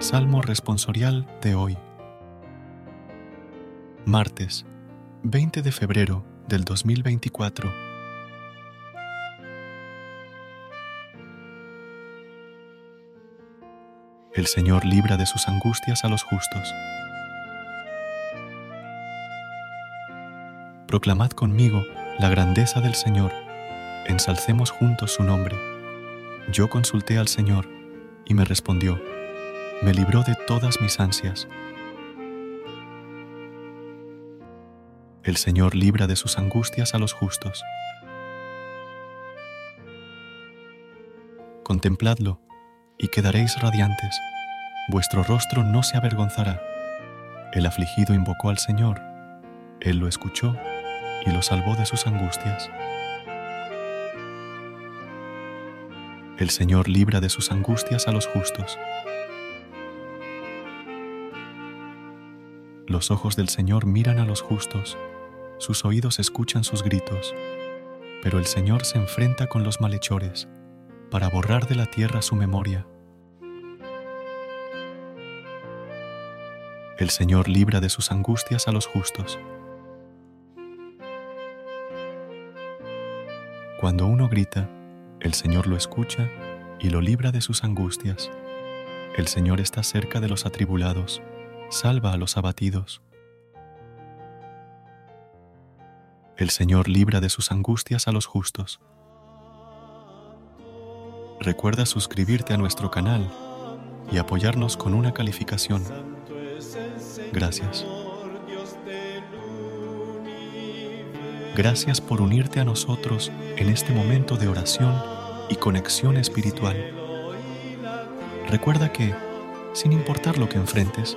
Salmo responsorial de hoy. Martes, 20 de febrero del 2024. El Señor libra de sus angustias a los justos. Proclamad conmigo la grandeza del Señor, ensalcemos juntos su nombre. Yo consulté al Señor y me respondió me libró de todas mis ansias. El Señor libra de sus angustias a los justos. Contempladlo y quedaréis radiantes, vuestro rostro no se avergonzará. El afligido invocó al Señor, Él lo escuchó y lo salvó de sus angustias. El Señor libra de sus angustias a los justos. Los ojos del Señor miran a los justos, sus oídos escuchan sus gritos, pero el Señor se enfrenta con los malhechores para borrar de la tierra su memoria. El Señor libra de sus angustias a los justos. Cuando uno grita, el Señor lo escucha y lo libra de sus angustias. El Señor está cerca de los atribulados salva a los abatidos. El Señor libra de sus angustias a los justos. Recuerda suscribirte a nuestro canal y apoyarnos con una calificación. Gracias. Gracias por unirte a nosotros en este momento de oración y conexión espiritual. Recuerda que, sin importar lo que enfrentes,